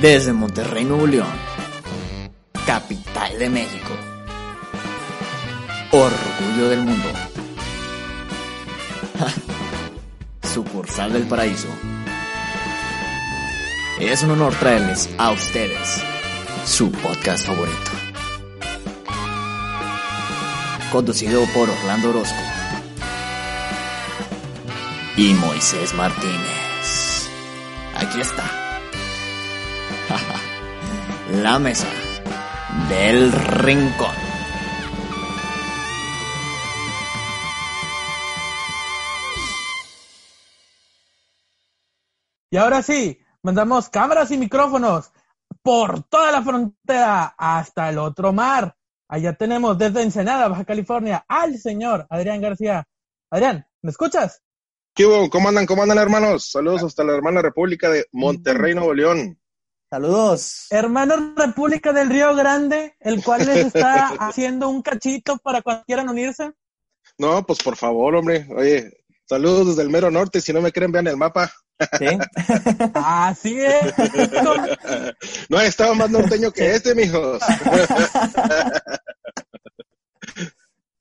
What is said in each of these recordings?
Desde Monterrey, Nuevo León, capital de México, orgullo del mundo, sucursal del paraíso. Es un honor traerles a ustedes su podcast favorito. Conducido por Orlando Orozco y Moisés Martínez. Aquí está. La mesa del rincón. Y ahora sí, mandamos cámaras y micrófonos por toda la frontera hasta el otro mar. Allá tenemos desde Ensenada, Baja California, al señor Adrián García. Adrián, ¿me escuchas? ¿Qué hubo? ¿Cómo andan? ¿Cómo andan, hermanos? Saludos hasta la hermana República de Monterrey, Nuevo León. Saludos. Hermano República del Río Grande, el cual les está haciendo un cachito para cuando quieran unirse. No, pues por favor, hombre. Oye, saludos desde el mero norte. Si no me creen, vean el mapa. ¿Sí? Así es. no he estado más norteño que este, mijos.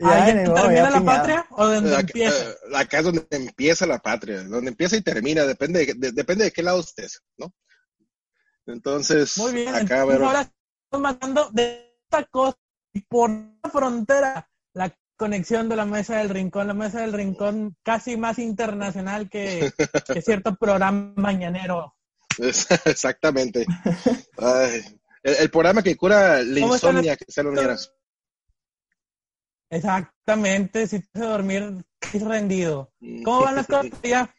¿Ahí termina la patria o donde Acá, empieza? acá es donde empieza la patria, donde empieza y termina, depende de, de- depende de qué lado estés, ¿no? Entonces, Muy bien. acá, entonces pero- ahora estamos mandando de esta cosa y por la frontera la conexión de la mesa del rincón, la mesa del rincón casi más internacional que, que cierto programa mañanero. Exactamente. Ay, el, el programa que cura la ¿Cómo están insomnia que se lo unieras. Exactamente, si te hace dormir es rendido. ¿Cómo van las cosas ya?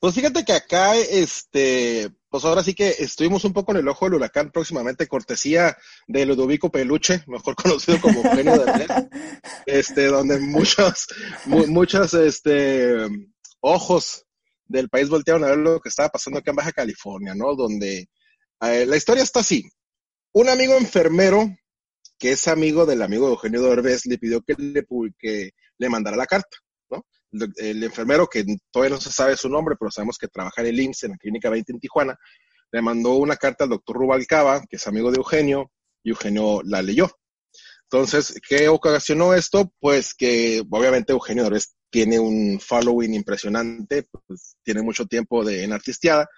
Pues fíjate que acá, este, pues ahora sí que estuvimos un poco en el ojo del huracán próximamente, cortesía de Ludovico Peluche, mejor conocido como Eugenio Derbez, este, donde muchos, mu- muchos, este, ojos del país voltearon a ver lo que estaba pasando acá en Baja California, ¿no? Donde eh, la historia está así. Un amigo enfermero, que es amigo del amigo de Eugenio Derbez, le pidió que le, que le mandara la carta. El, enfermero, que todavía no se sabe su nombre, pero sabemos que trabaja en el IMSS, en la Clínica 20 en Tijuana, le mandó una carta al doctor Rubalcaba, que es amigo de Eugenio, y Eugenio la leyó. Entonces, ¿qué ocasionó esto? Pues que obviamente Eugenio Derbez tiene un following impresionante, pues, tiene mucho tiempo de, en artisteada.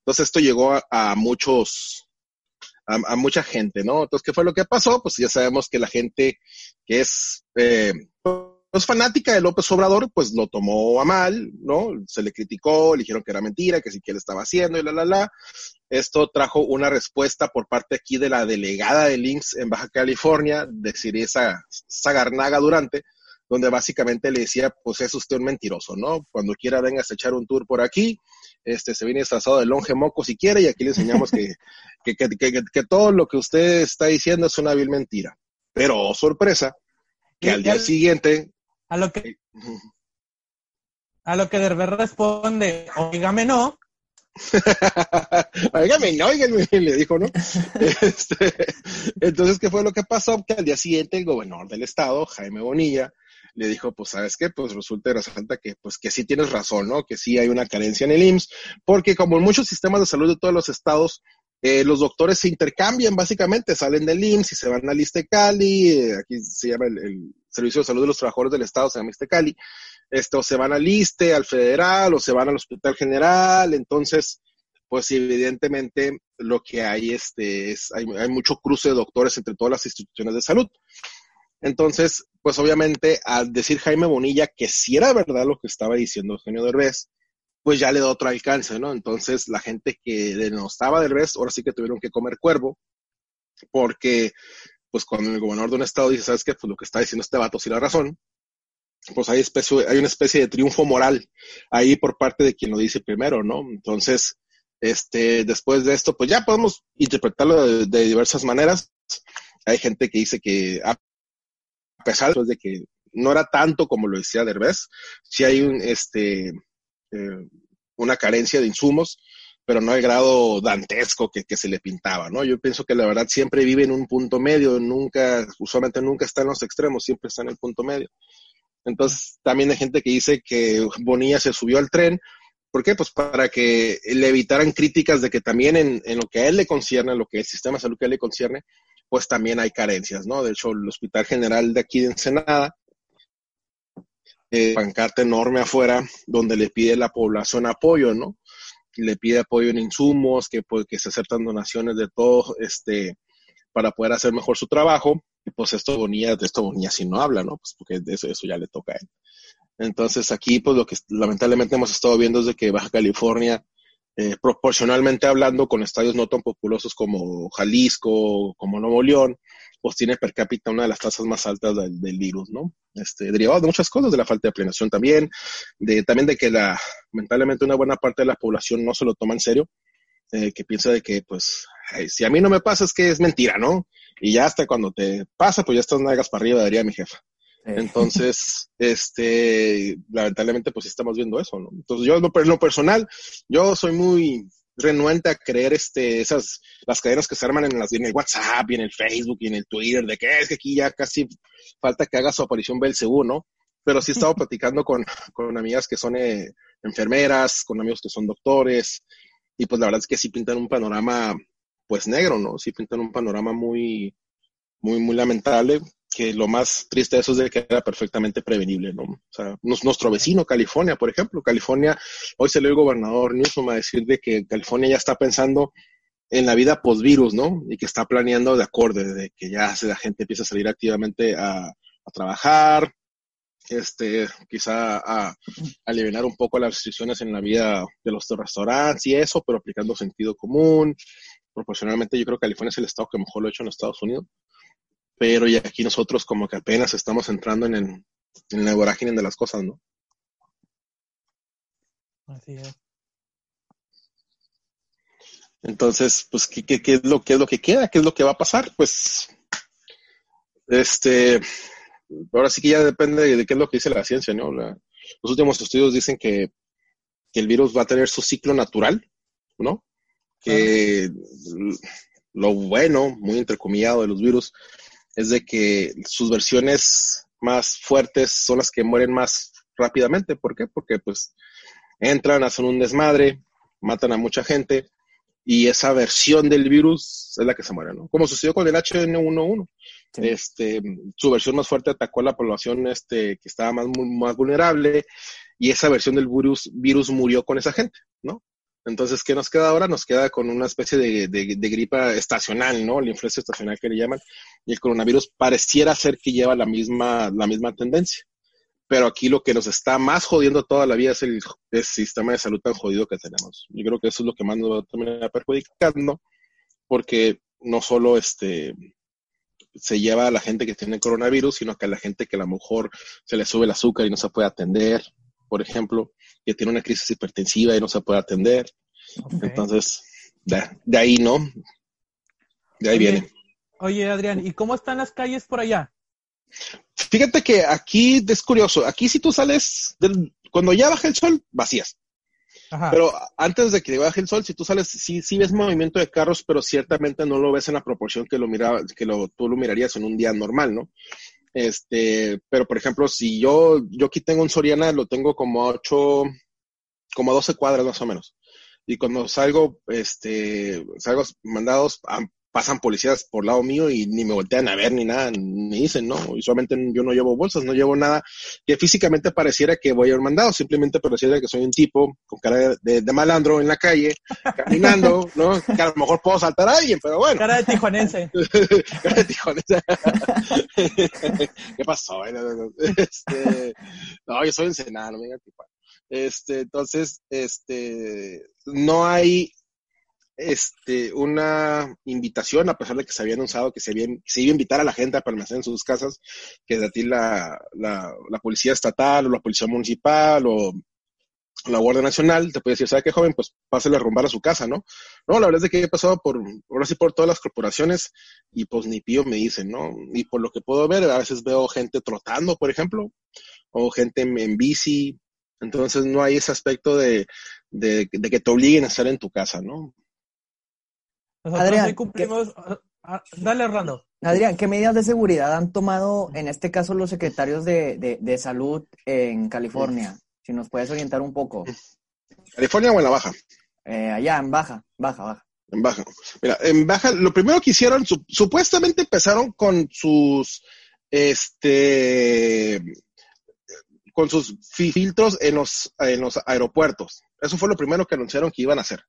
Entonces esto llegó a, muchos, a, a mucha gente, ¿no? Entonces, ¿qué fue lo que pasó? Pues ya sabemos que la gente que es eh, pues fanática de López Obrador, pues lo tomó a mal, ¿no? Se le criticó, le dijeron que era mentira, que sí que él estaba haciendo y la, la, la. Esto trajo una respuesta por parte aquí de la delegada del IMSS en Baja California, de Siriesa Sagarnaga Durante, donde básicamente le decía, pues es usted un mentiroso, ¿no? Cuando quiera vengas a echar un tour por aquí, este se viene disfrazado de longe moco si quiere, y aquí le enseñamos que, que, que, que, que todo lo que usted está diciendo es una vil mentira. Pero, oh, sorpresa, que al día siguiente, A lo que, a lo que Derbez responde, oígame no, Óigame, no, óigame, le dijo, ¿no? Este, entonces, ¿qué fue lo que pasó? Que al día siguiente el gobernador del estado, Jaime Bonilla, le dijo, pues, ¿sabes qué? Pues resulta y resalta que, pues, que sí tienes razón, ¿no? Que sí hay una carencia en el IMSS, porque como en muchos sistemas de salud de todos los estados, eh, los doctores se intercambian, básicamente, salen del IMSS y se van al Cali, eh, aquí se llama el, el Servicio de Salud de los Trabajadores del Estado, se llama Cali, este, o se van al ISTE, al federal, o se van al Hospital General, entonces, pues evidentemente lo que hay este es hay, hay, mucho cruce de doctores entre todas las instituciones de salud. Entonces, pues obviamente al decir Jaime Bonilla que si era verdad lo que estaba diciendo Eugenio Derbez, pues ya le da otro alcance, ¿no? Entonces la gente que denostaba Derbez, ahora sí que tuvieron que comer cuervo, porque pues cuando el gobernador de un estado dice, ¿sabes qué? Pues lo que está diciendo este vato sí la razón, pues hay, especie, hay una especie de triunfo moral ahí por parte de quien lo dice primero, ¿no? Entonces, este, después de esto, pues ya podemos interpretarlo de, diversas maneras. Hay gente que dice que a pesar de que no era tanto como lo decía Derbez, sí hay un, este, eh, una carencia de insumos, pero no al grado dantesco que, que, se le pintaba, ¿no? Yo pienso que la verdad siempre vive en un punto medio, nunca, usualmente nunca está en los extremos, siempre está en el punto medio. Entonces, también hay gente que dice que Bonilla se subió al tren ¿Por qué? Pues para que le evitaran críticas de que también en, en lo que a él le concierne, lo que el sistema de salud que a él le concierne, pues también hay carencias, ¿no? De hecho, el Hospital General de aquí de Ensenada, eh, pancarta enorme afuera, donde le pide la población apoyo, ¿no? Le pide apoyo en insumos, que, pues, que se aceptan donaciones de todo, este, para poder hacer mejor su trabajo. Y pues esto Bonilla, de esto Bonilla si no habla, ¿no? Pues porque eso, eso ya le toca a él. Entonces aquí, pues lo que lamentablemente hemos estado viendo es de que Baja California, eh, proporcionalmente hablando, con estadios no tan populosos como Jalisco, como Nuevo León, pues tiene per cápita una de las tasas más altas del, del virus, ¿no? Este, derivado de muchas cosas, de la falta de planeación también, de, también de que la, lamentablemente una buena parte de la población no se lo toma en serio, eh, que piensa de que, pues, ay, si a mí no me pasa es que es mentira, ¿no? Y ya hasta cuando te pasa, pues ya estás nalgas para arriba, diría mi jefa. Entonces, este, lamentablemente, pues estamos viendo eso, ¿no? Entonces, yo en lo, personal, yo soy muy renuente a creer este, esas, las cadenas que se arman en, las, en el WhatsApp y en el Facebook y en el Twitter, de que es que aquí ya casi falta que haga su aparición Belcebú, ¿no? Pero sí he estado platicando con, con amigas que son eh, enfermeras, con amigos que son doctores, y pues la verdad es que sí pintan un panorama, pues negro, ¿no? Sí pintan un panorama muy, muy, muy lamentable, que lo más triste de eso es de que era perfectamente prevenible, ¿no? O sea, nuestro vecino, California, por ejemplo, California, hoy se le el gobernador Newsom a decir de que California ya está pensando en la vida post-virus, ¿no? Y que está planeando de acorde, de que ya la gente empieza a salir activamente a, trabajar, este, quizá a, a aliviar un poco las restricciones en la vida de los restaurantes y eso, pero aplicando sentido común. Proporcionalmente, yo creo que California es el estado que mejor lo ha hecho en Estados Unidos pero ya aquí nosotros como que apenas estamos entrando en, el, en la vorágine de las cosas, ¿no? Así es. Entonces, pues, ¿qué, qué, qué es lo, ¿qué es lo que queda? ¿Qué es lo que va a pasar? Pues, este, ahora sí que ya depende de qué es lo que dice la ciencia, ¿no? La, los últimos estudios dicen que, que, el virus va a tener su ciclo natural, ¿no? Que lo bueno, muy entrecomillado de los virus, es de que sus versiones más fuertes son las que mueren más rápidamente. ¿Por qué? Porque pues entran, hacen un desmadre, matan a mucha gente y esa versión del virus es la que se muere, ¿no? Como sucedió con el H1N1. Sí. Este, su versión más fuerte atacó a la población este, que estaba más, más vulnerable y esa versión del virus, virus murió con esa gente, ¿no? Entonces, ¿qué nos queda ahora? Nos queda con una especie de, de, de, gripa estacional, ¿no? La influencia estacional que le llaman. Y el coronavirus pareciera ser que lleva la misma, la misma tendencia. Pero aquí lo que nos está más jodiendo toda la vida es el, el sistema de salud tan jodido que tenemos. Yo creo que eso es lo que más nos va a terminar perjudicando, porque no solo este, se lleva a la gente que tiene coronavirus, sino que a la gente que a lo mejor se le sube el azúcar y no se puede atender, por ejemplo, que tiene una crisis hipertensiva y no se puede atender. Okay. Entonces, de, de, ahí, ¿no? De ahí oye, viene. Oye, Adrián, ¿y cómo están las calles por allá? Fíjate que aquí es curioso. Aquí si tú sales, del, cuando ya baja el sol, vacías. Ajá. Pero antes de que baje el sol, si tú sales, sí, sí ves movimiento de carros, pero ciertamente no lo ves en la proporción que lo mira, que lo, tú lo mirarías en un día normal, ¿no? Este, pero por ejemplo, si yo, yo aquí tengo un Soriana, lo tengo como a 8, como a 12 cuadras más o menos. Y cuando salgo, este, salgo mandados, pasan policías por lado mío y ni me voltean a ver ni nada, ni dicen, ¿no? Usualmente yo no llevo bolsas, no llevo nada que físicamente pareciera que voy a ir mandado, simplemente pareciera que soy un tipo con cara de, de, de malandro en la calle, caminando, ¿no? Que a lo mejor puedo saltar a alguien, pero bueno. Cara de tijuanense. cara de tijuanense. ¿Qué pasó? Este, no, yo soy ensenado, no me digan. Este, entonces, este, no hay este, una invitación, a pesar de que se había anunciado que se, había, se iba a invitar a la gente a permanecer en sus casas, que de ti la, la, la, policía estatal o la policía municipal o la Guardia Nacional te puede decir, ¿sabe qué joven? Pues pásale a rumbar a su casa, ¿no? No, la verdad es que he pasado por, ahora sí por todas las corporaciones y pues ni pío me dicen, ¿no? Y por lo que puedo ver, a veces veo gente trotando, por ejemplo, o gente en, en bici, entonces no hay ese aspecto de, de, de que te obliguen a estar en tu casa, ¿no? Nosotros Adrián, cumplimos... ¿qué... Dale, Orlando. Adrián, ¿qué medidas de seguridad han tomado en este caso los secretarios de, de, de salud en California? Si nos puedes orientar un poco. ¿California o en la baja? Eh, allá, en baja, baja, baja. En baja. Mira, en baja, lo primero que hicieron, supuestamente empezaron con sus, este, con sus filtros en los, en los aeropuertos. Eso fue lo primero que anunciaron que iban a hacer,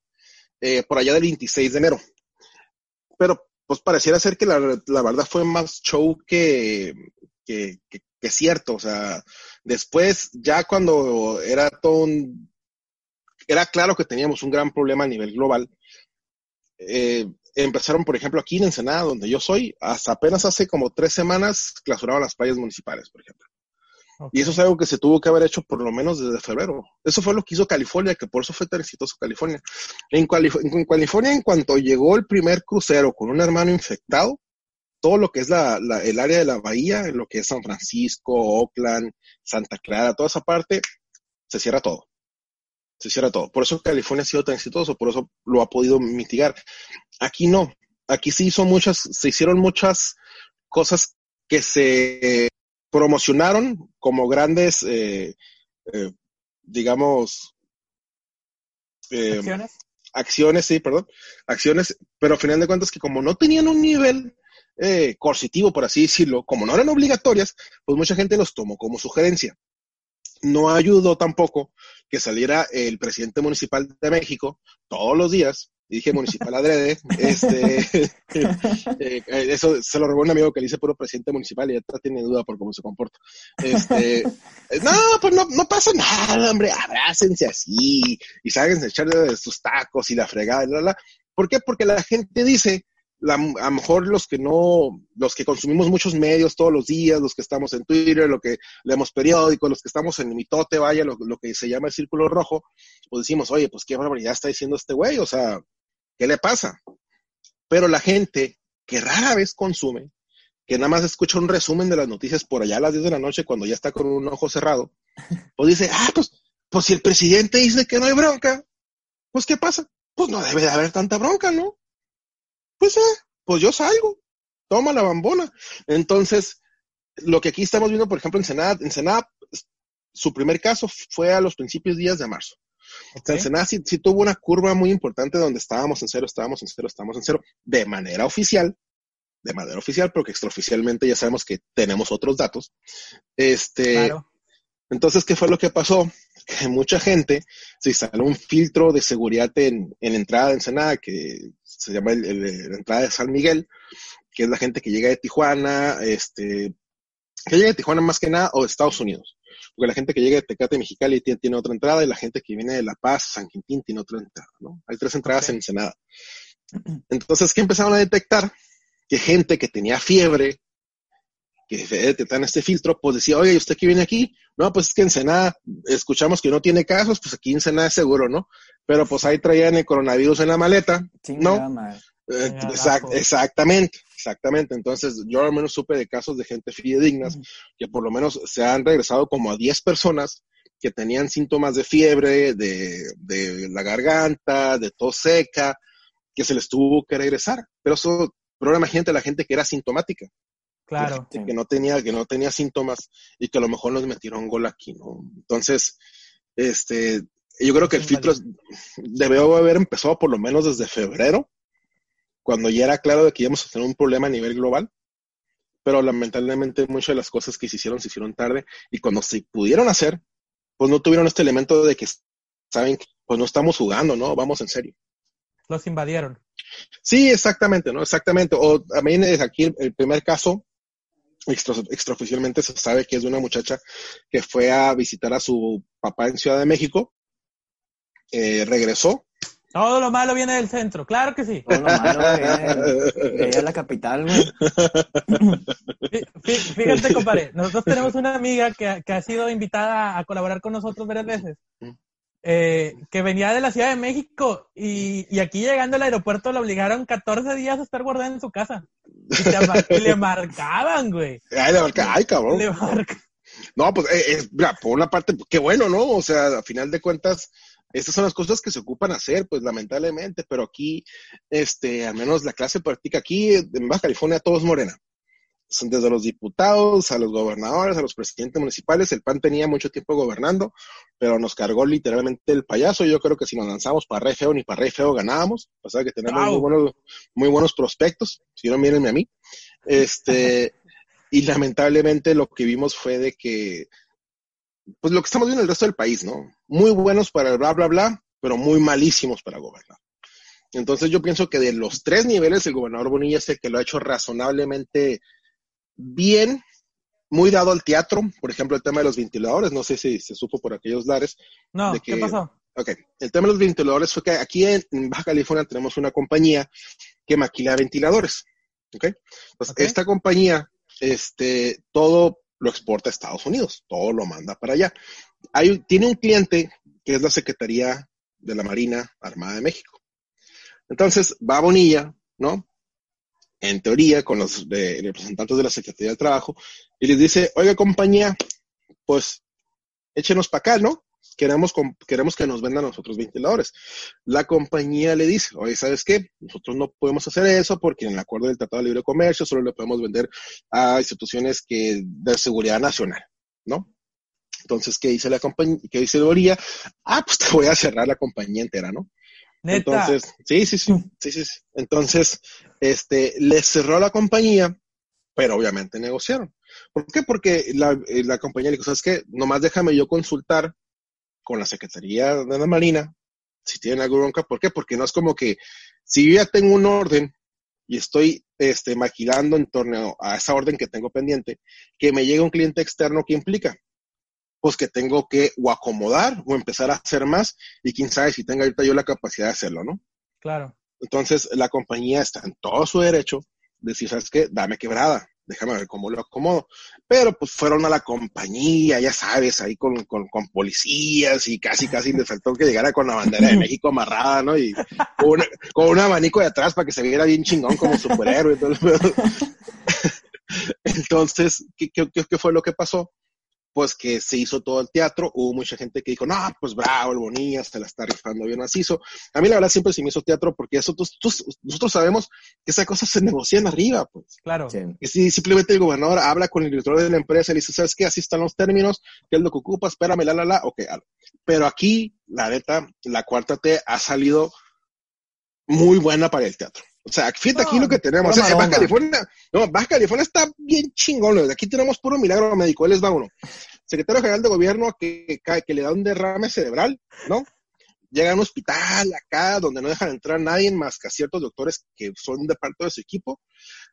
eh, por allá del 26 de enero. Pero, pues pareciera ser que la, verdad fue más show que, que, que, cierto. O sea, después, ya cuando era todo un, era claro que teníamos un gran problema a nivel global, eh, empezaron, por ejemplo, aquí en Ensenada, donde yo soy, hasta apenas hace como tres semanas clausuraron las playas municipales, por ejemplo. Y eso es algo que se tuvo que haber hecho por lo menos desde febrero. Eso fue lo que hizo California, que por eso fue tan exitoso California. En, California, en cuanto llegó el primer crucero con un hermano infectado, todo lo que es la, el área de la bahía, lo que es San Francisco, Oakland, Santa Clara, toda esa parte, se cierra todo se cierra todo. Por eso California ha sido tan exitoso, por eso lo ha podido mitigar. Aquí no, aquí se hizo muchas, se hicieron muchas cosas que se promocionaron como grandes, eh, eh, digamos, eh, acciones. Acciones, sí, perdón, acciones, pero al final de cuentas que como no tenían un nivel coercitivo, por así decirlo, como no eran obligatorias, pues mucha gente los tomó como sugerencia. No ayudó tampoco que saliera el presidente municipal de México todos los días, dije municipal adrede, este, eh, eso se lo robó un amigo que le dice puro presidente municipal y ya tiene duda por cómo se comporta. Este, no, pues no, no pasa nada, hombre, abrácense así y sáquense a echar de sus tacos y la fregada, y la, la. ¿Por qué? Porque la gente dice, la, a lo mejor los que no, los que consumimos muchos medios todos los días, los que estamos en Twitter, los que leemos periódicos, los que estamos en mitote, vaya, lo, que se llama el círculo rojo, pues decimos, oye, pues qué barbaridad está diciendo este güey, o sea, ¿qué le pasa? Pero la gente que rara vez consume, que nada más escucha un resumen de las noticias por allá a las 10 de la noche cuando ya está con un ojo cerrado, pues dice, ah, pues, pues si el presidente dice que no hay bronca, pues ¿qué pasa? Pues no debe de haber tanta bronca, ¿no? pues, eh, pues yo salgo, toma la bambona. Entonces, lo que aquí estamos viendo, por ejemplo, en Senada, en Senada, su primer caso fue a los principios días de marzo. En Senada sí, tuvo una curva muy importante donde estábamos en cero, estábamos en cero, estábamos en cero, de manera oficial, de manera oficial, porque extraoficialmente ya sabemos que tenemos otros datos. Este, Entonces, ¿qué fue lo que pasó? Que mucha gente se instaló un filtro de seguridad en, en entrada de Ensenada que se llama el, la entrada de San Miguel, que es la gente que llega de Tijuana, este, que llega de Tijuana más que nada o de Estados Unidos. Porque la gente que llega de Tecate, Mexicali tiene, tiene otra entrada y la gente que viene de La Paz, San Quintín tiene otra entrada, ¿no? Hay tres entradas en Ensenada. Entonces, ¿qué empezaron a detectar? Que gente que tenía fiebre, que detectan este filtro, pues decía, oye, ¿y usted qué viene aquí? No, pues es que en Ensenada escuchamos que no tiene casos, pues aquí en Ensenada es seguro, ¿no? Pero pues ahí traían el coronavirus en la maleta, ¿no? Eh, exactamente, exactamente. Entonces, yo al menos supe de casos de gente fidedignas que por lo menos se han regresado como a 10 personas que tenían síntomas de fiebre, de, de la garganta, de tos seca, que se les tuvo que regresar. Pero eso, pero imagínate la gente que era sintomática. Claro. Que, no tenía, que no tenía síntomas y que a lo mejor nos metieron gol aquí, ¿no? Entonces, este, yo creo que el filtro debió haber empezado por lo menos desde febrero, cuando ya era claro de que íbamos a tener un problema a nivel global, pero lamentablemente muchas de las cosas que se hicieron se hicieron tarde y cuando se pudieron hacer, pues no tuvieron este elemento de que saben que pues no estamos jugando, ¿no? Vamos en serio. Los invadieron. Sí, exactamente, ¿no? Exactamente. O también es aquí el primer caso extraoficialmente se sabe que es de una muchacha que fue a visitar a su papá en Ciudad de México, eh, regresó. Todo lo malo viene del centro, claro que sí. Todo lo malo viene de la capital, Fíjate, compadre, nosotros tenemos una amiga que, que ha sido invitada a colaborar con nosotros varias veces. Eh, que venía de la Ciudad de México y, y, aquí llegando al aeropuerto le obligaron 14 días a estar guardada en su casa. Y, le marcaban, güey. Ay, le marcaban, ay, cabrón. Le No, pues, eh, por una parte, qué bueno, ¿no? O sea, a final de cuentas, estas son las cosas que se ocupan hacer, pues lamentablemente, pero aquí, este, al menos la clase política aquí en Baja California todo es morena. desde los diputados, a los gobernadores, a los presidentes municipales, el PAN tenía mucho tiempo gobernando, pero nos cargó literalmente el payaso. Yo creo que si nos lanzamos para rey feo ni para rey feo ganábamos, pasaba que tenemos muy buenos, muy buenos prospectos, si no mírenme a mí. Este, y lamentablemente lo que vimos fue de que, pues lo que estamos viendo en el resto del país, ¿no? Muy buenos para el bla, bla, bla, pero muy malísimos para gobernar. Entonces yo pienso que de los tres niveles, el gobernador Bonilla es el que lo ha hecho razonablemente bien, muy dado al teatro, por ejemplo, el tema de los ventiladores, no sé si se supo por aquellos lares. No, ¿qué pasó? Ok, el tema de los ventiladores fue que aquí en Baja California tenemos una compañía que maquila ventiladores, ¿ok? Entonces, esta compañía, este, todo lo exporta a Estados Unidos, todo lo manda para allá. Hay, tiene un cliente que es la Secretaría de la Marina Armada de México. Entonces, va a Bonilla, ¿no? en teoría, con los representantes de la Secretaría del Trabajo, y les dice, oiga compañía, pues échenos para acá, ¿no? Queremos, queremos que nos vendan a nosotros ventiladores. La compañía le dice, oye, ¿sabes qué? Nosotros no podemos hacer eso porque en el acuerdo del Tratado de Libre Comercio solo le podemos vender a instituciones que de seguridad nacional, ¿no? Entonces, ¿qué dice la compañía? ¿Qué dice Doría? Ah, pues te voy a cerrar la compañía entera, ¿no? Entonces, sí, sí, sí, sí, sí, Entonces, este, les cerró la compañía, pero obviamente negociaron. ¿Por qué? Porque la, eh, la compañía le dijo, ¿sabes qué? Nomás déjame yo consultar con la Secretaría de la Marina si tienen algo bronca. ¿Por qué? Porque no es como que si yo ya tengo un orden y estoy este, maquilando en torno a esa orden que tengo pendiente, que me llegue un cliente externo, ¿qué implica? pues que tengo que o acomodar o empezar a hacer más y quién sabe si tenga ahorita yo la capacidad de hacerlo, ¿no? Claro. Entonces la compañía está en todo su derecho de decir, ¿sabes qué? Dame quebrada, déjame ver cómo lo acomodo. Pero pues fueron a la compañía, ya sabes, ahí con, con, con policías y casi, casi les faltó que llegara con la bandera de México amarrada, ¿no? Y con, con un abanico de atrás para que se viera bien chingón como superhéroe. Entonces, ¿qué, qué, qué fue lo que pasó? Pues que se hizo todo el teatro, hubo mucha gente que dijo, no, pues bravo, el Bonilla se la está rifando bien macizo. A mí la verdad siempre se me hizo teatro porque eso, nosotros sabemos que esas cosas se negocian arriba, pues. Claro. Y si simplemente el gobernador habla con el director de la empresa y le dice, ¿sabes qué? Así están los términos, ¿qué es lo que ocupa? Espérame, la, la, la, ok. Pero aquí, la neta, la cuarta T ha salido muy buena para el teatro. O sea, fíjate aquí lo que tenemos. Baja California, no, Baja California está bien chingón. Aquí tenemos puro milagro médico. Él les va uno. Secretario General de Gobierno que, que le da un derrame cerebral, ¿no? Llega a un hospital acá donde no dejan entrar a nadie más que a ciertos doctores que son de parte de su equipo.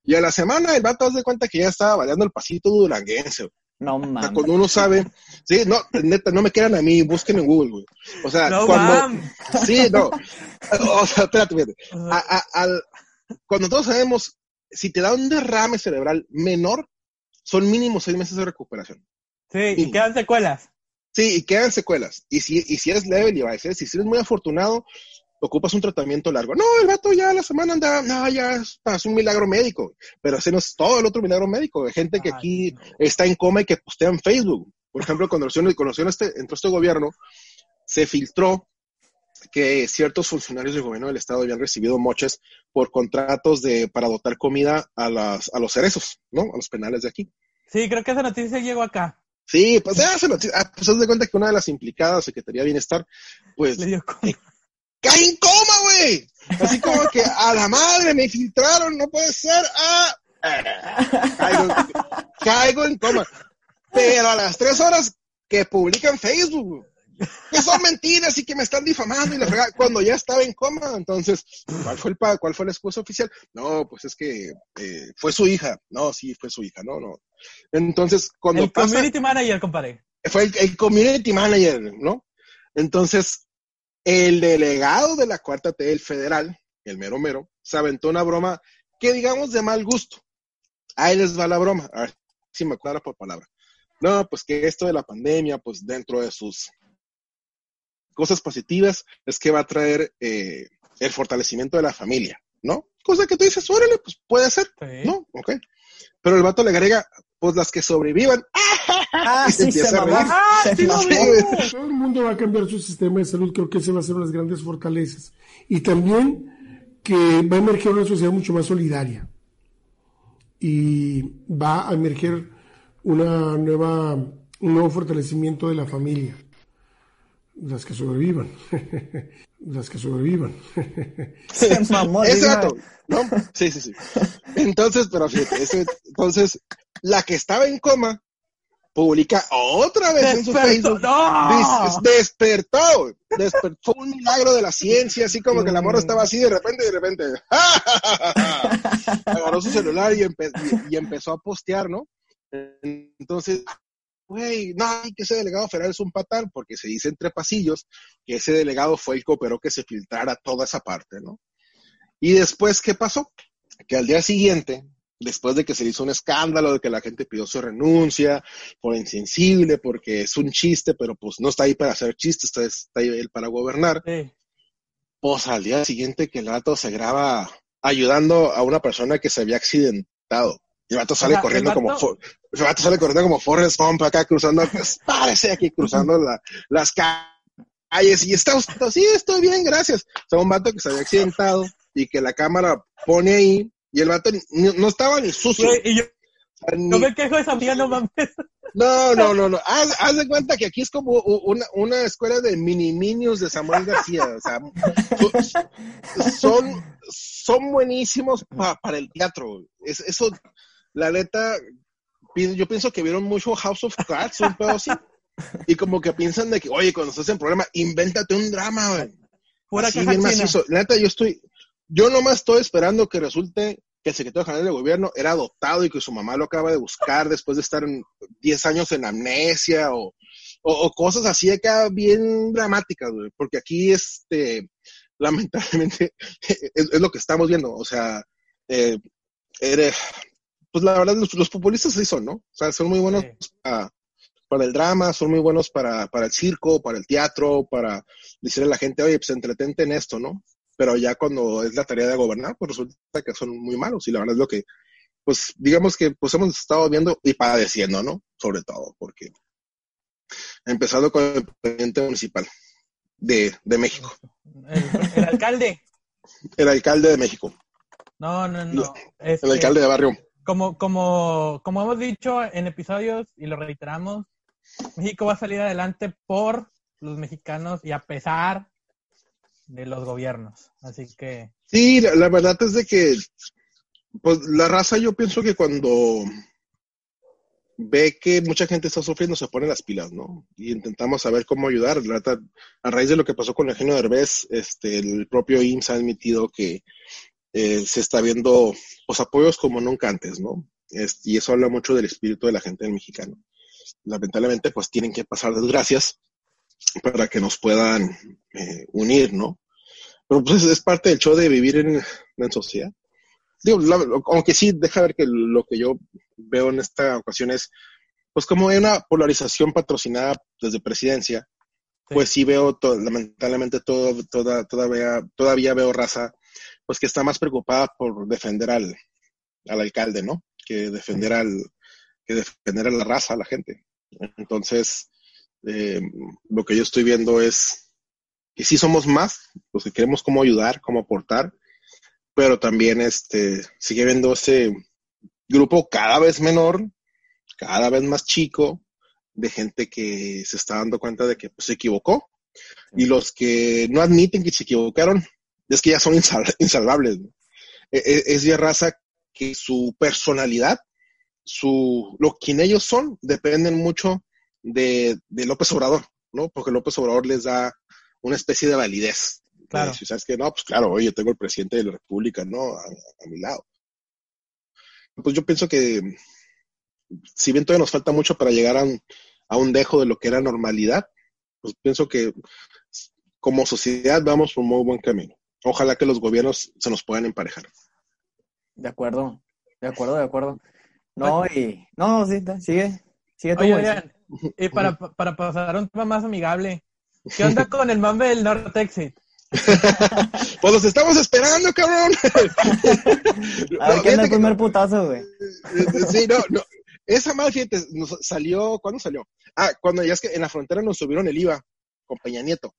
Y a la semana el vato hace cuenta que ya estaba variando el pasito duranguense. No mames. cuando uno sabe, sí, no, neta, no me quieran a mí, busquen en Google, güey. O sea, cuando. Sí, no. O sea, espérate, espérate. al, cuando todos sabemos, si te da un derrame cerebral menor, son mínimo seis meses de recuperación. Sí, y quedan secuelas. Sí, y quedan secuelas. Y si, y si eres leve, y va a ser, si eres muy afortunado, ocupas un tratamiento largo. No, el vato ya la semana anda, no, ya es, un milagro médico. Pero ese no es todo el otro milagro médico. Hay gente que aquí está en coma y que postea en Facebook. Por ejemplo, cuando conoció este, entró este gobierno, se filtró que ciertos funcionarios del gobierno del estado habían recibido moches por contratos de para dotar comida a, las, a los cerezos, ¿no? A los penales de aquí. Sí, creo que esa noticia llegó acá. Sí, pues ya se noticia. Ah, pues haz de cuenta que una de las implicadas, Secretaría de Bienestar, pues. Le dio coma. ¡Cae en coma, güey! Así como que a la madre me filtraron, no puede ser. ¡Ah! Caigo, caigo en coma. Pero a las tres horas que publican Facebook, que son mentiras y que me están difamando y la fregada, cuando ya estaba en coma. Entonces, ¿cuál fue el cuál fue la excusa oficial? No, pues es que eh, fue su hija. No, sí, fue su hija. No, no. Entonces, cuando el community manager, compadre. Fue el, community manager, ¿no? Entonces, el delegado de la cuarta T del federal, el mero mero, se aventó una broma que digamos de mal gusto. Ahí les va la broma. A ver si me acuerdo por palabra. No, pues que esto de la pandemia, pues dentro de sus cosas positivas es que va a traer eh, el fortalecimiento de la familia, ¿no? Cosa que tú dices, órale, pues puede ser, ¿no? Ok. Pero el vato le agrega, pues las que sobrevivan. Ah, sí, se ah, Todo el mundo va a cambiar su sistema de salud, creo que ese va a ser unas grandes fortalezas. Y también que va a emerger una sociedad mucho más solidaria. y va a emerger una nueva, un nuevo fortalecimiento de la familia. Las que sobrevivan. Las que sobrevivan. Exacto. ¿no? Sí, sí, sí. Entonces, pero fíjate, ese- entonces, la que estaba en coma publica otra vez en su Despertó. Facebook. ¡No! Des- despertó, despertó. Fue un milagro de la ciencia, así como que la morra estaba así de repente, de repente. Agarró su celular y, empe- y- y empezó a postear, ¿no? Entonces, güey, no, y que ese delegado federal es un patán, porque se dice entre pasillos que ese delegado fue el que operó que se filtrara toda esa parte, ¿no? Y después, ¿qué pasó? Que al día siguiente, después de que se hizo un escándalo, de que la gente pidió su renuncia por insensible, porque es un chiste, pero pues no está ahí para hacer chistes, está, está ahí él para gobernar, Sí. pues al día siguiente que el vato se graba ayudando a una persona que se había accidentado. Y el vato sale sea, corriendo el como vato- el vato sale corriendo como Forrest Gump acá cruzando, pues, párese aquí cruzando la- las calles y está usted, sí, estoy bien, gracias. O sea, un vato que se había accidentado y que la cámara pone ahí y el vato ni- no estaba ni sucio. Y yo, ni- no me quejo de esa mía, no mames. no, no, no, no. Haz, haz de cuenta que aquí es como una, una escuela de mini minions de Samuel García. O sea, so- son, son buenísimos pa- para el teatro. Es, eso, la neta, yo pienso que vieron mucho House of Cards, un pedo así. Y como que piensan de que, oye, cuando estás en problema, invéntate un drama, güey. Pura Así bien macizo. La neta, yo estoy, yo nomás estoy esperando que resulte que el secretario general del gobierno era adoptado y que su mamá lo acaba de buscar después de estar en 10 años en amnesia o, o, o cosas así acá bien dramáticas, güey. Porque aquí, este, lamentablemente, es, es lo que estamos viendo. O sea, eh, eres- pues la verdad, los, los populistas sí son, ¿no? O sea, son muy buenos Sí. para, para el drama, son muy buenos para, para el circo, para el teatro, para decirle a la gente, oye, pues entretente en esto, ¿no? Pero ya cuando es la tarea de gobernar, pues resulta que son muy malos y la verdad es lo que, pues digamos que pues hemos estado viendo y padeciendo, ¿no? Sobre todo, porque empezando con el presidente municipal de, de México, El, el alcalde. el alcalde de México, No, no, no. Este, el alcalde de barrio. Como, como, como hemos dicho en episodios y lo reiteramos, México va a salir adelante por los mexicanos y a pesar de los gobiernos. Así que, Sí, la, verdad es de que, pues la raza yo pienso que cuando ve que mucha gente está sufriendo se pone las pilas, ¿no? Y intentamos saber cómo ayudar. A raíz de lo que pasó con Eugenio Derbez, este, el propio IMSS ha admitido que eh, se está viendo pues, apoyos como nunca antes, ¿no? Es- y eso habla mucho del espíritu de la gente del mexicano. Lamentablemente, pues tienen que pasar desgracias para que nos puedan eh, unir, ¿no? Pero pues es, es parte del show de vivir en, en sociedad. Digo, la- aunque sí, deja ver que lo que yo veo en esta ocasión es, pues como hay una polarización patrocinada desde presidencia, Sí. pues sí veo, to- lamentablemente todo, toda, todavía, todavía veo raza, pues que está más preocupada por defender al, al alcalde, ¿no? Que defender al, que defender a la raza, a la gente. Entonces, eh, lo que yo estoy viendo es que sí somos más, los que queremos cómo ayudar, cómo aportar, pero también este, sigue viendo ese grupo cada vez menor, cada vez más chico, de gente que se está dando cuenta de que pues, se equivocó. Y los que no admiten que se equivocaron, es que ya son insal- insalvables. ¿no? E- e- Es ya raza que su personalidad, su, lo quien ellos son, dependen mucho de, de López Obrador, ¿no? Porque López Obrador les da una especie de validez. Claro. Si sabes que no, pues claro, oye, tengo el presidente de la República, ¿no? A, a mi lado. Pues yo pienso que si bien todavía nos falta mucho para llegar a un, a un dejo de lo que era normalidad, pues pienso que como sociedad vamos por un muy buen camino. Ojalá que los gobiernos se nos puedan emparejar. De acuerdo, de acuerdo, de acuerdo. No, y. No, sí, sigue. Sigue oye. Adrián, y para, para pasar a un tema más amigable, ¿qué onda con el mame del Nortexit? Pues los estamos esperando, cabrón. A ver No, qué es el que- primer putazo, güey. Sí, no, no. Esa mal, fíjate, nos salió, ¿cuándo salió? Ah, cuando ya es que en la frontera nos subieron el IVA con Peña Nieto,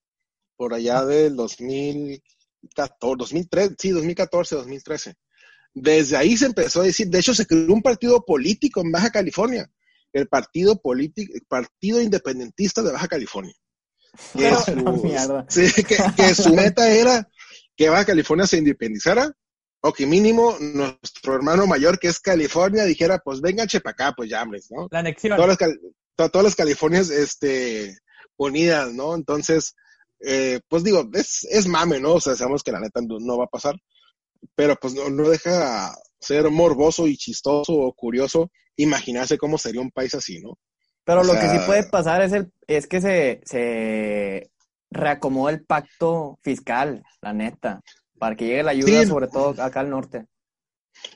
por allá del 2014, 2003, sí, 2014, 2013. Desde ahí se empezó a decir, de hecho se creó un partido político en Baja California, el Partido Político, Partido Independentista de Baja California. Que, Pero, su, no, mierda. sí, que, que su meta era que Baja California se independizara o que mínimo nuestro hermano mayor que es California dijera, pues vénganse para acá, pues ya, ¿no? La anexión. Todas las, todas las Californias este, unidas, ¿no? Entonces, eh, pues digo, es, es mame, ¿no? O sea, sabemos que la neta no, va a pasar, pero pues no, no deja ser morboso y chistoso o curioso imaginarse cómo sería un país así, ¿no? Pero O lo que sí puede pasar es, el, es que se, se reacomoda el pacto fiscal, la neta, para que llegue la ayuda, Sí. sobre todo acá al norte.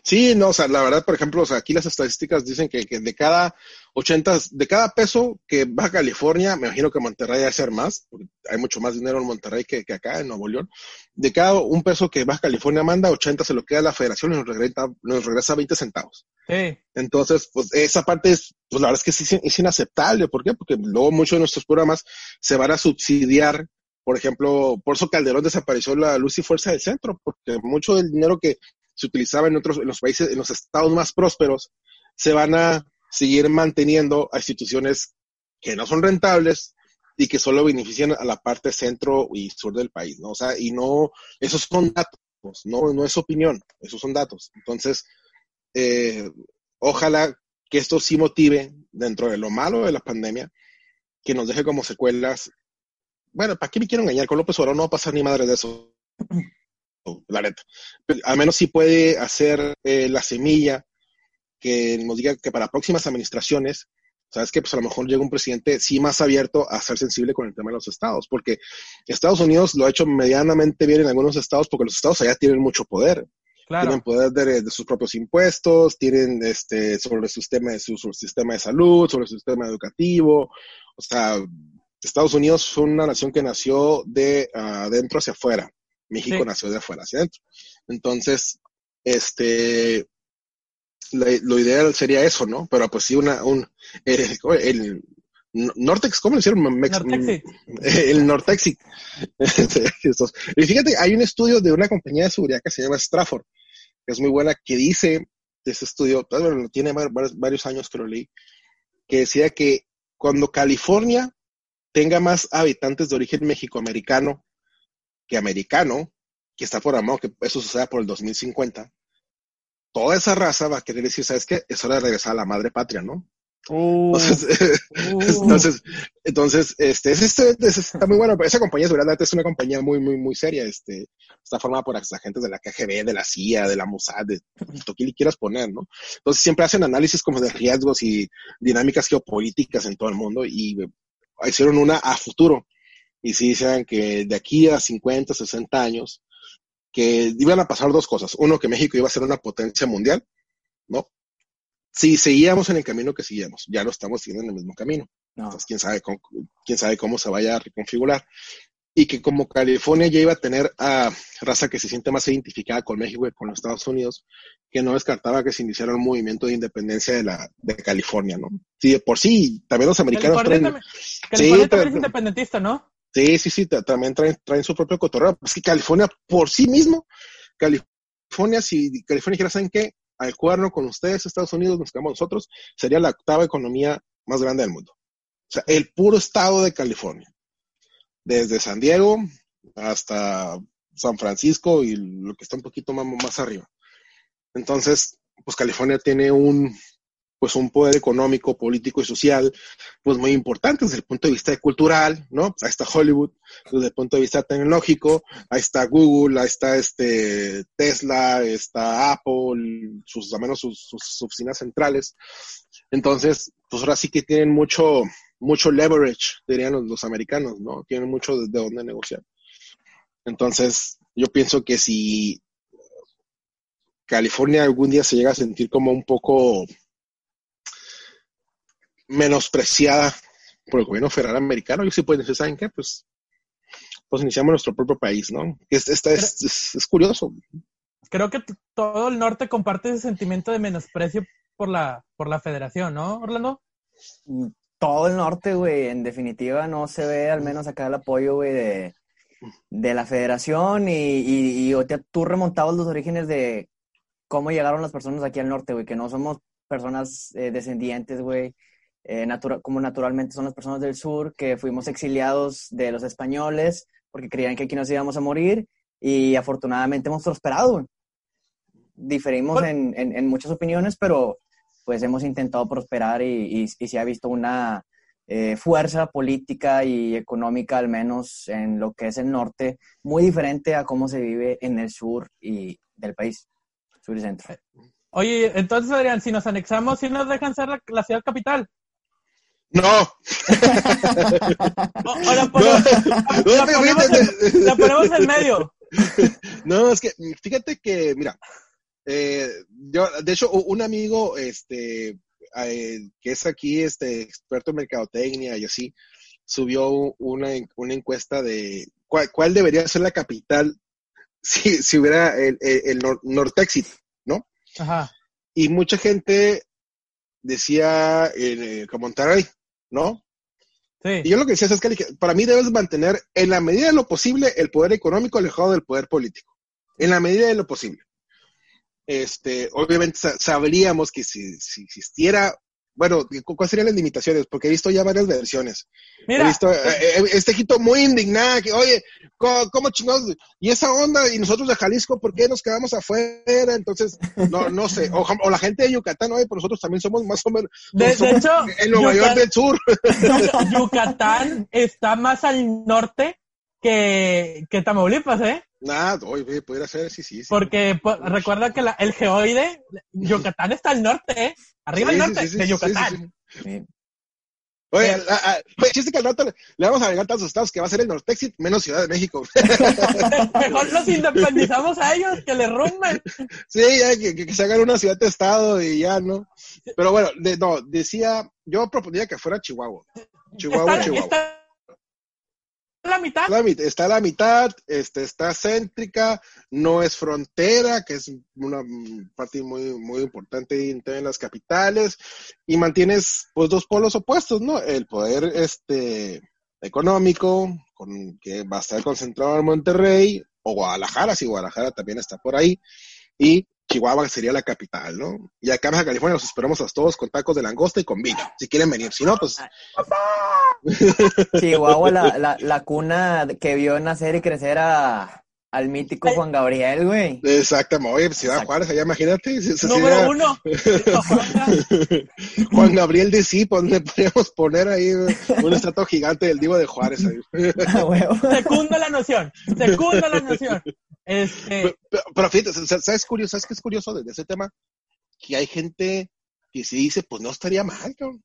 Sí, no, o sea, la verdad, por ejemplo, o sea, aquí las estadísticas dicen que, que de cada 80, de cada peso que Baja California, me imagino que Monterrey va a ser más, porque hay mucho más dinero en Monterrey que, que acá en Nuevo León. De cada un peso que Baja California manda, 80 se lo queda la federación y nos regresa, nos regresa 20 centavos. Sí. Entonces, pues esa parte es, pues la verdad es que sí, es inaceptable. ¿Por qué? Porque luego muchos de nuestros programas se van a subsidiar. Por ejemplo, por eso Calderón desapareció la luz y fuerza del centro, porque mucho del dinero que se utilizaba en otros, en los países, en los estados más prósperos, se van a seguir manteniendo a instituciones que no son rentables y que solo benefician a la parte centro y sur del país, ¿no? O sea, y no, esos son datos, no, no es opinión, esos son datos. Entonces, eh, ojalá que esto sí motive, dentro de lo malo de la pandemia, que nos deje como secuelas. Bueno, ¿para qué me quiero engañar? Con López Obrador no va a pasar ni madre de eso. La neta. Pero al menos sí puede hacer eh, la semilla que nos diga que para próximas administraciones, sabes que pues a lo mejor llega un presidente sí más abierto a ser sensible con el tema de los estados, porque Estados Unidos lo ha hecho medianamente bien en algunos estados, porque los estados allá tienen mucho poder Claro. tienen poder de, de sus propios impuestos, tienen este sobre sistema su, su sistema de salud, sobre su sistema educativo. O sea, Estados Unidos fue una nación que nació de adentro hacia afuera. México Sí. nació de afuera hacia adentro. Entonces, este la- lo ideal sería eso, ¿no? Pero pues sí, una, un, eh, el, Nortex, ¿cómo le hicieron? Mex- el Nortexic. y fíjate, hay un estudio de una compañía de seguridad que se llama Strafford, que es muy buena, que dice, ese estudio, pues, bueno, tiene var- varios, varios años que lo leí, que decía que cuando California tenga más habitantes de origen mexicoamericano que americano, que está programado que eso suceda por el 2050, toda esa raza va a querer decir, ¿sabes qué? Es hora de regresar a la madre patria, ¿no? Uh, Entonces, Uh. entonces, entonces, este, es, este, es- está muy bueno, pero esa compañía de seguridad es una compañía muy, muy, muy seria, este, está formada por agentes de la KGB, de la CIA, de la Mossad, de lo que le quieras poner, ¿no? Entonces siempre hacen análisis como de riesgos y dinámicas geopolíticas en todo el mundo y eh, hicieron una a futuro. Y sí dicen que de aquí a 50, 60 años, que iban a pasar dos cosas. Uno, que México iba a ser una potencia mundial, ¿no? Si seguíamos en el camino que seguíamos, ya lo estamos siguiendo en el mismo camino. no. Entonces, quién sabe, cómo, quién sabe cómo se vaya a reconfigurar. Y que como California ya iba a tener a raza que se siente más identificada con México y con los Estados Unidos, que no descartaba que se iniciara un movimiento de independencia de, la, de California, ¿no? Sí, de por sí, también los americanos California traen, también, California Sí, también es independentista, ¿no? Sí, sí, sí, ta- también traen, traen su propio cotorreo. Es que California por sí mismo, California, si California dijera, ¿saben qué? Al cuerno con ustedes, Estados Unidos, nos quedamos nosotros, sería la octava economía más grande del mundo. O sea, el puro estado de California. Desde San Diego hasta San Francisco y lo que está un poquito más, más arriba. Entonces, pues California tiene un, pues un poder económico, político y social, pues muy importante desde el punto de vista cultural, ¿no? Ahí está Hollywood, desde el punto de vista tecnológico, ahí está Google, ahí está este Tesla, está Apple, sus, al menos sus, sus oficinas centrales. Entonces, pues ahora sí que tienen mucho, mucho leverage, dirían los, los americanos, ¿no? Tienen mucho de, de dónde negociar. Entonces, yo pienso que si California algún día se llega a sentir como un poco menospreciada por el gobierno federal americano, ellos sí pueden decir, ¿saben qué? Pues, pues iniciamos nuestro propio país, ¿no? Es, esta es, es, es curioso. Creo que todo el norte comparte ese sentimiento de menosprecio por la, por la federación, ¿no, Orlando? Todo el norte, güey, en definitiva no se ve al menos acá el apoyo, güey, de, de la federación y, y, y tú remontabas los orígenes de cómo llegaron las personas aquí al norte, güey, que no somos personas eh, descendientes, güey, eh, natura- como naturalmente son las personas del sur, que fuimos exiliados de los españoles porque creían que aquí nos íbamos a morir y afortunadamente hemos prosperado. Diferimos en, en- en muchas opiniones, pero pues hemos intentado prosperar y, y, y se ha visto una eh, fuerza política y económica, al menos en lo que es el norte, muy diferente a cómo se vive en el sur y del país, sur y centro. Oye, entonces, Adrián, si nos anexamos, ¿sí nos dejan ser la, la ciudad capital? No, O, o la, ponemos, no, la ponemos en, la ponemos en medio. No, es que fíjate que, mira, eh, yo, de hecho, un amigo, este, eh, que es aquí, este, experto en mercadotecnia y así, subió una, una encuesta de cuál, cuál debería ser la capital si, si hubiera el, el, el Nor- Nortexit, ¿no? Ajá. Y mucha gente decía eh, que Monterrey, ¿no? Y Sí. yo lo que decía es que para mí debes mantener en la medida de lo posible el poder económico alejado del poder político. En la medida de lo posible. Este, obviamente sa- sabríamos que si, si existiera, bueno, ¿cu- ¿cuáles serían las limitaciones? Porque he visto ya varias versiones. He Mira, visto eh, eh, este Jito muy indignada, que, oye, ¿cómo, cómo chingados? Y esa onda, y nosotros de Jalisco, ¿por qué nos quedamos afuera? Entonces, no, no sé. O, o la gente de Yucatán, oye, pero nosotros también somos más o menos de, de hecho, en Nueva York del Sur. Yucatán está más al norte que, que Tamaulipas, ¿eh? Nada, oye, pudiera ser, sí, sí. sí. Porque po- recuerda que la- el geoide, Yucatán está al norte, ¿eh? Arriba Sí, al norte sí, sí, de Yucatán. Oye, la- a- oye, chiste que al rato le, le vamos a agregar tantos estados que va a ser el Nortexit menos Ciudad de México. Mejor los independizamos a ellos, que le rumben. sí, ya que, que- que se hagan una ciudad de estado y ya, ¿no? Pero bueno, de- no, decía, yo proponía que fuera Chihuahua. Chihuahua, está, Chihuahua. está la mitad. La está a la mitad, este, está céntrica, no es frontera, que es una parte muy, muy importante en, las capitales, y mantienes pues dos polos opuestos, ¿no? El poder este económico, con, que va a estar concentrado en Monterrey, o Guadalajara, si Guadalajara también está por ahí, y Chihuahua sería la capital, ¿no? Y acá en Baja California los esperamos a todos con tacos de langosta y con vino, si quieren venir, si no, pues Chihuahua, la, la, la cuna que vio nacer y crecer a, al mítico Juan Gabriel, güey. Exactamente, oye, Ciudad Exacto. Juárez, allá imagínate. sería Número uno. Juan Gabriel de sí, pues le podríamos poner ahí un estatua gigante del Divo de Juárez. ahí. La noción. Secunda la noción. Este, Pero, pero fíjate, ¿sabes, curioso, ¿sabes qué es curioso de ese tema? Que hay gente que sí dice, pues no estaría mal, cabrón.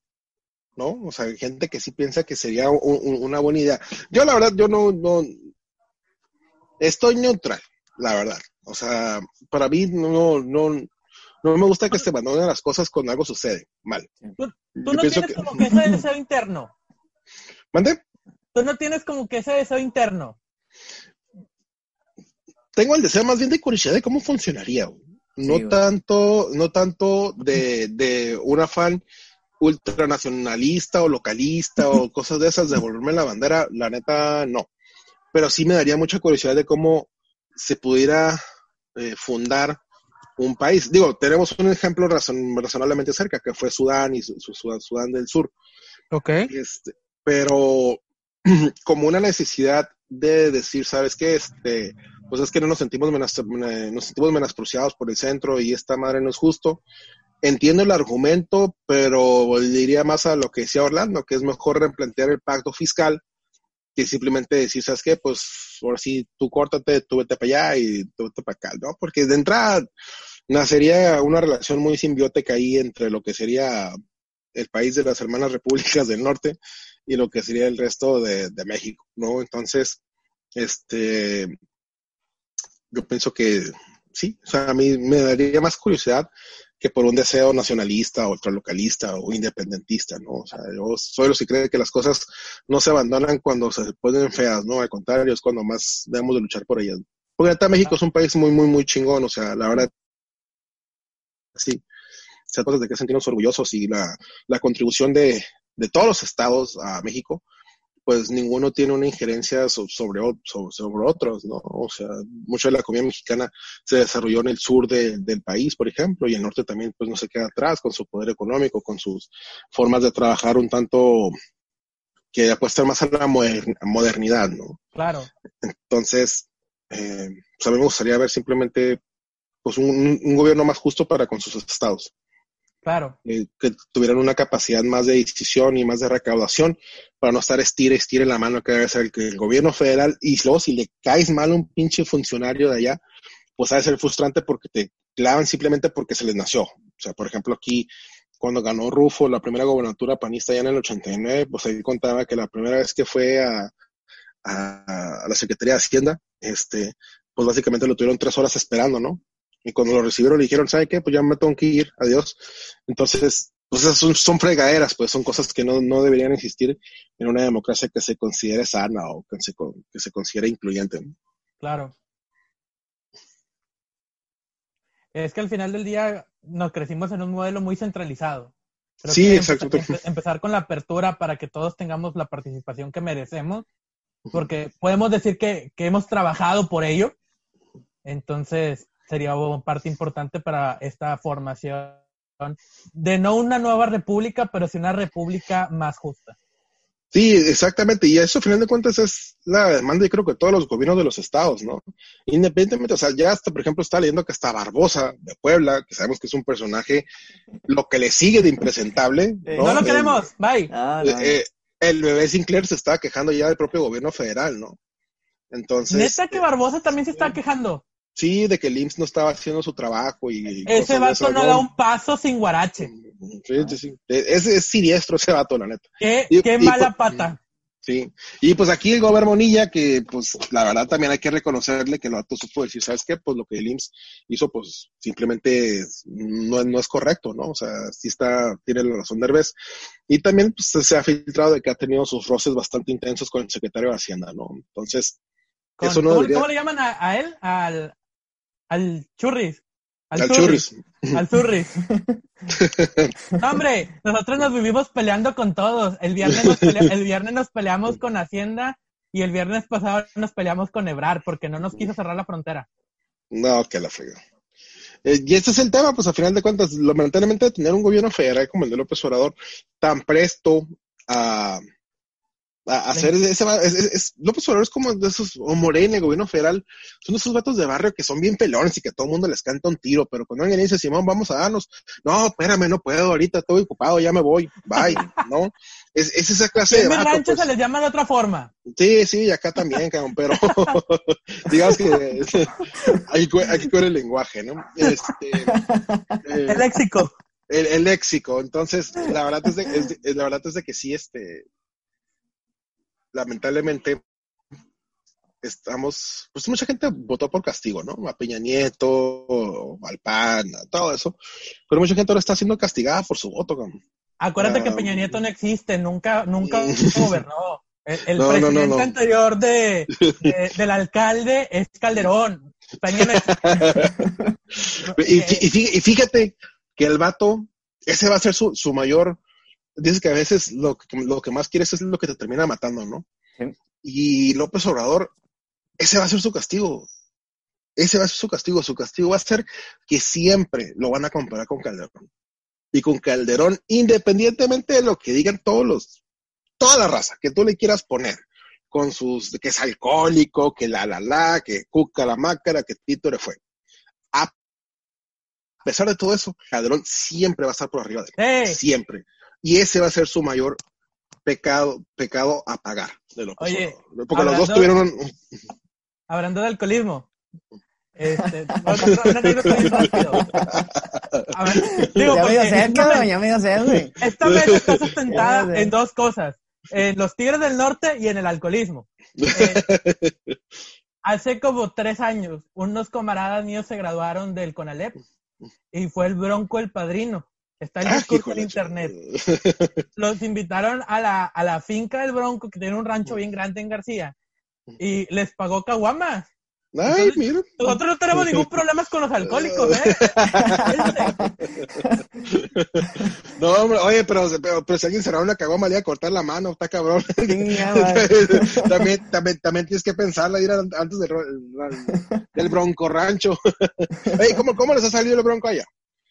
¿No? O sea, hay gente que sí piensa que sería un- un- una buena idea. Yo la verdad, yo no, no, estoy neutral, la verdad. O sea, para mí no, no, no me gusta que se abandonen las cosas cuando algo sucede mal. tú, no tienes que- como que ese deseo interno. ¿Mande? Tú no tienes como que ese deseo interno. Tengo el deseo más bien de curiosidad de cómo funcionaría. No Sí, tanto, no tanto de, de un afán ultranacionalista o localista o cosas de esas de volverme la bandera, la neta no. Pero sí me daría mucha curiosidad de cómo se pudiera eh, fundar un país. Digo, tenemos un ejemplo razon- razonablemente cerca, que fue Sudán y su- su- Sudán, Sudán del Sur. Ok. Este, pero como una necesidad de decir, ¿sabes qué? Este, pues es que no nos sentimos, menas- eh, nos sentimos menospreciados por el centro y esta madre no es justo. Entiendo el argumento, pero diría más a lo que decía Orlando, que es mejor replantear el pacto fiscal que simplemente decir, ¿sabes qué? Pues ahora sí, tú córtate, tú vete para allá y tú vete para acá, ¿no? Porque de entrada nacería una relación muy simbiótica ahí entre lo que sería el país de las hermanas repúblicas del norte y lo que sería el resto de, de México, ¿no? Entonces, este, yo pienso que sí, o sea, a mí me daría más curiosidad que por un deseo nacionalista, ultralocalista o independentista, ¿no? O sea, yo soy los que cree que las cosas no se abandonan cuando se ponen feas, ¿no? Al contrario, es cuando más debemos de luchar por ellas. Porque ahorita México es un país muy, muy, muy chingón, o sea, la verdad, sí, se cosas de que sentirnos orgullosos y la, la contribución de, de todos los estados a México, pues ninguno tiene una injerencia so- sobre, o- so- sobre otros, ¿no? O sea, mucha de la comida mexicana se desarrolló en el sur de- del país, por ejemplo, y el norte también, pues no se queda atrás con su poder económico, con sus formas de trabajar un tanto que apuestan más a la moder- modernidad, ¿no? Claro. Entonces, eh, pues a mí me gustaría ver simplemente pues un, un gobierno más justo para con sus estados Claro. eh, que tuvieran una capacidad más de decisión y más de recaudación para no estar estire, estire la mano que debe ser el, gobierno federal y luego si le caes mal a un pinche funcionario de allá, pues ha de ser frustrante porque te clavan simplemente porque se les nació. O sea, por ejemplo, aquí cuando ganó Rufo la primera gobernatura panista ya en el 89, pues ahí contaba que la primera vez que fue a, a la Secretaría de Hacienda, este, pues básicamente lo tuvieron tres horas esperando, ¿no? Y cuando lo recibieron le dijeron, ¿sabe qué? Pues ya me tengo que ir, adiós. Entonces, pues son, son fregaderas, pues son cosas que no, no deberían existir en una democracia que se considere sana o que se, que se considere incluyente. Claro. Es que al final del día nos crecimos en un modelo muy centralizado. Creo Sí, exacto. empe- empe- empezar con la apertura para que todos tengamos la participación que merecemos, porque podemos decir que, que hemos trabajado por ello. Entonces, sería una parte importante para esta formación de no una nueva república, pero sí una república más justa. Sí, exactamente. Y eso, al final de cuentas, es la demanda, y creo que todos los gobiernos de los estados, ¿no? Independientemente, o sea, ya hasta, por ejemplo, está leyendo que hasta Barbosa de Puebla, que sabemos que es un personaje, lo que le sigue de impresentable. Eh, No, lo El- queremos, bye. Ah, no, no. eh, el bebé Sinclair se estaba quejando ya del propio gobierno federal, ¿no? Entonces, Neta que Barbosa también se está quejando. Sí, de que el IMSS no estaba haciendo su trabajo y... Ese vato no da un paso sin guarache. Sí, sí, sí. Es, es siniestro ese vato, la neta. Qué, Y- qué y mala por- pata. Sí. Y pues aquí el gobierno Monilla, que pues la verdad también hay que reconocerle que el vato supo decir, ¿sabes qué? Pues lo que el IMSS hizo, pues simplemente es- no, es- no es correcto, ¿no? O sea, sí está, tiene la razón Derbez. Y también pues, se ha filtrado de que ha tenido sus roces bastante intensos con el secretario de Hacienda, ¿no? Entonces, Con- eso no ¿cómo, debería- cómo le llaman a, a él? Al, al churris. al churris. Al churris. No, hombre, nosotros nos vivimos peleando con todos. El viernes, nos pelea- el viernes nos peleamos con Hacienda y el viernes pasado nos peleamos con Ebrar porque no nos quiso cerrar la frontera. No, que la frega. Eh, y este es el tema, pues a final de cuentas, lamentablemente tener un gobierno federal como el de López Obrador tan presto a, a hacer ese, es, es- es- López Obrador es como de esos, o Morena, el gobierno federal, son esos vatos de barrio que son bien pelones y que a todo el mundo les canta un tiro, pero cuando alguien dice, Simón, vamos a darnos, no, espérame, no puedo, ahorita estoy ocupado, ya me voy, bye, ¿no? Es, es esa clase de vato, rancho pues. se les llama de otra forma. Sí, sí, acá también, cabrón, pero digamos que hay, que cuidar el lenguaje, ¿no? Este, eh, El léxico. el, el léxico, entonces, la verdad es de, es de- la verdad es de que sí, este, lamentablemente, estamos, pues mucha gente votó por castigo, ¿no? A Peña Nieto, al PAN, todo eso, pero mucha gente ahora está siendo castigada por su voto. Acuérdate que Ah, Peña Nieto no existe, nunca, nunca gobernó. El, el No, no, no, presidente no. anterior de, de- del alcalde es Calderón. Peña Y, y fíjate que el vato, ese va a ser su, su mayor. Dices que a veces lo que, lo que más quieres es lo que te termina matando, ¿no? Sí. Y López Obrador, ese va a ser su castigo. Ese va a ser su castigo. Su castigo va a ser que siempre lo van a comparar con Calderón. Y con Calderón, independientemente de lo que digan todos los, toda la raza que tú le quieras poner, con sus, que es alcohólico, que la la la, que cuca la mácara, que títere fue. A pesar de todo eso, Calderón siempre va a estar por arriba de él. Siempre. Y ese va a ser su mayor pecado, pecado a pagar de López Oye. Porque los dos hablando- tuvieron un, Hablando de alcoholismo. Este, digo, ya me sed, esta, cabrón, mesa- ya me dio sed, güey. esta mesa está sustentada en dos cosas. En los Tigres del Norte y en el alcoholismo. Eh, hace como tres años, unos camaradas míos se graduaron del CONALEP y fue el Bronco el padrino. Está el Ah, discurso en la internet. Los invitaron a la, a la finca del Bronco, que tiene un rancho bien grande en García, y les pagó caguamas. Ay, mira. Nosotros no tenemos ningún problema con los alcohólicos, ¿eh? No, hombre, oye, pero, pero, pero si alguien da una cagoma, le iba a cortar la mano, está cabrón. También, también, también tienes que pensarla, ir antes del, del bronco rancho. Oye, ¿cómo, ¿cómo les ha salido el bronco allá?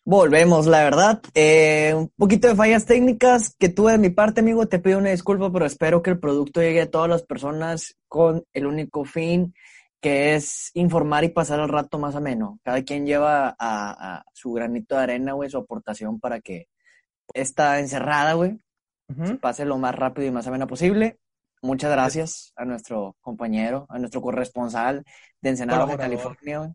Volvemos, la verdad. Eh, un poquito de fallas técnicas que tuve de mi parte, amigo. Te pido una disculpa, pero espero que el producto llegue a todas las personas con el único fin que es informar y pasar el rato más ameno. Cada quien lleva a, a su granito de arena, güey, su aportación para que esta encerrada, güey, Ujú. pase lo más rápido y más ameno posible. Muchas gracias a nuestro compañero, a nuestro corresponsal de Ensenada. California, güey.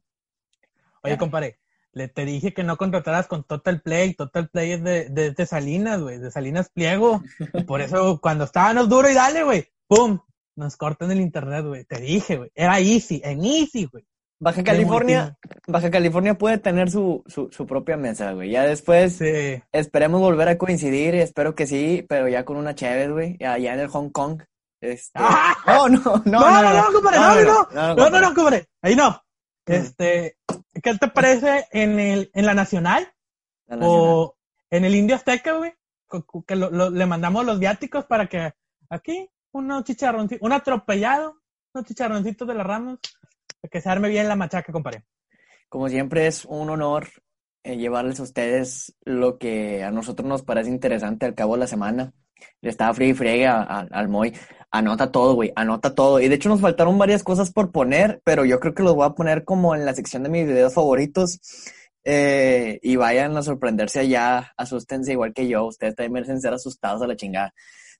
Oye, compadre, le te dije que no contrataras con Total Play. Total Play es de, de, de Salinas, güey, de Salinas Pliego. Y por eso, cuando estábamos duro y dale, güey, ¡pum! Nos cortan el internet, güey. Te dije, güey. Era easy, en easy, güey. Baja California, Baja California puede tener su, su, su propia mesa, güey. Ya después Sí. esperemos volver a coincidir, espero que sí, pero ya con una chévere, güey, allá en el Hong Kong. Este... ¡Ah! No, no, no, No, no, no, compadre, no, no, no, no, no, compadre. no, compadre. Ahí no. Este, ¿qué te parece en el, en la nacional? La nacional. O en el Indio Azteca, güey, que lo- lo- le mandamos los viáticos para que aquí unos chicharroncitos, un atropellado, unos chicharroncitos de las Ramos, para que se arme bien la machaca, compadre. Como siempre es un honor eh, llevarles a ustedes lo que a nosotros nos parece interesante al cabo de la semana. Le estaba frío y friegue a- a- al Moy. Anota todo, güey, anota todo. Y de hecho nos faltaron varias cosas por poner, pero yo creo que los voy a poner como en la sección de mis videos favoritos. Eh, y vayan a sorprenderse allá, asústense igual que yo. Ustedes también merecen ser asustados a la chingada.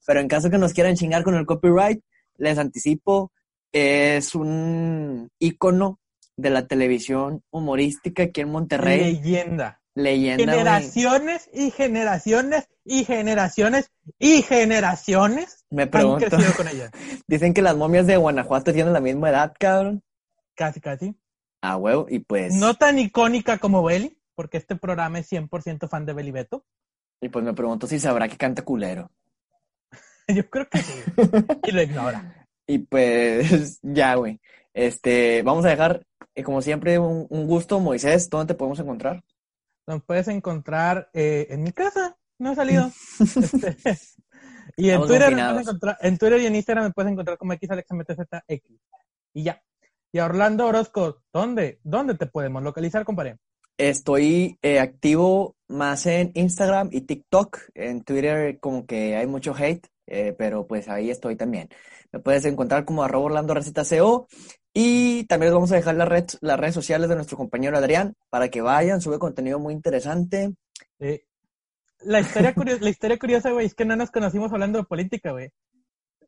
Pero en caso que nos quieran chingar con el copyright, les anticipo, es un ícono de la televisión humorística aquí en Monterrey. Leyenda. Leyenda. Generaciones y generaciones y generaciones y generaciones Me han pregunto. crecido con ella. Dicen que las momias de Guanajuato tienen la misma edad, cabrón. Casi, casi. Ah, huevo, y pues, No tan icónica como Belly, porque este programa es 100% fan de Belly Beto. y pues me pregunto si sabrá que canta culero. Yo creo que sí. Y lo ignora. Y pues, ya, güey. Este, vamos a dejar, eh, como siempre, un, un gusto, Moisés. ¿Dónde te podemos encontrar? Nos puedes encontrar eh, en mi casa. No he salido. Este, y en Twitter, me encontrar, en Twitter y en Instagram me puedes encontrar como XAlexMTZX. Y ya. Y a Orlando Orozco, ¿dónde? ¿Dónde te podemos localizar, compadre? Estoy eh, activo más en Instagram y TikTok. En Twitter como que hay mucho hate, eh, pero pues ahí estoy también. Me puedes encontrar como arroba Orlando Receta CO y también les vamos a dejar las, red- las redes sociales de nuestro compañero Adrián para que vayan, sube contenido muy interesante. Eh, la, historia curiosa, la historia curiosa, güey, es que no nos conocimos hablando de política, güey.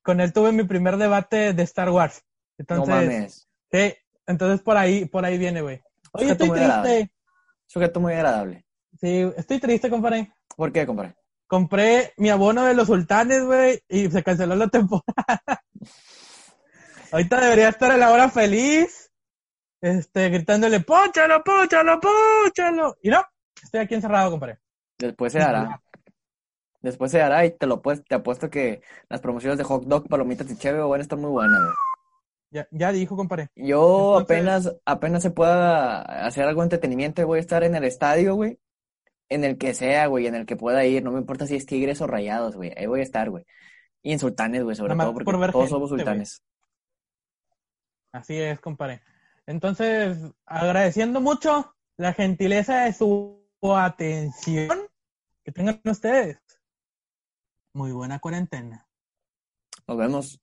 Con él tuve mi primer debate de Star Wars. No Entonces, mames, sí, entonces por ahí, por ahí viene, güey. Oye, Sujeto estoy muy triste. agradable. sujeto muy agradable. Sí, estoy triste, compadre. ¿Por qué, compadre? Compré mi abono de los sultanes, güey, y se canceló la temporada. Ahorita debería estar a la hora feliz, este, gritándole, póchalo, póchalo, póchalo. Y no, estoy aquí encerrado, compadre. Después se dará. Después se dará y te lo pues, te apuesto que las promociones de hot dog, palomitas y chévere van a estar muy buenas, güey. Ya, ya dijo, compadre. Yo Entonces- apenas, apenas se pueda hacer algo de entretenimiento, voy a estar en el estadio, güey. En el que sea, güey, en el que pueda ir. No me importa si es Tigres o Rayados, güey. Ahí voy a estar, güey. Y en Sultanes, güey, sobre todo, porque por todos gente, somos. Sultanes. Así es, compadre. Entonces, agradeciendo mucho la gentileza de su atención que tengan ustedes. Muy buena cuarentena. Nos vemos.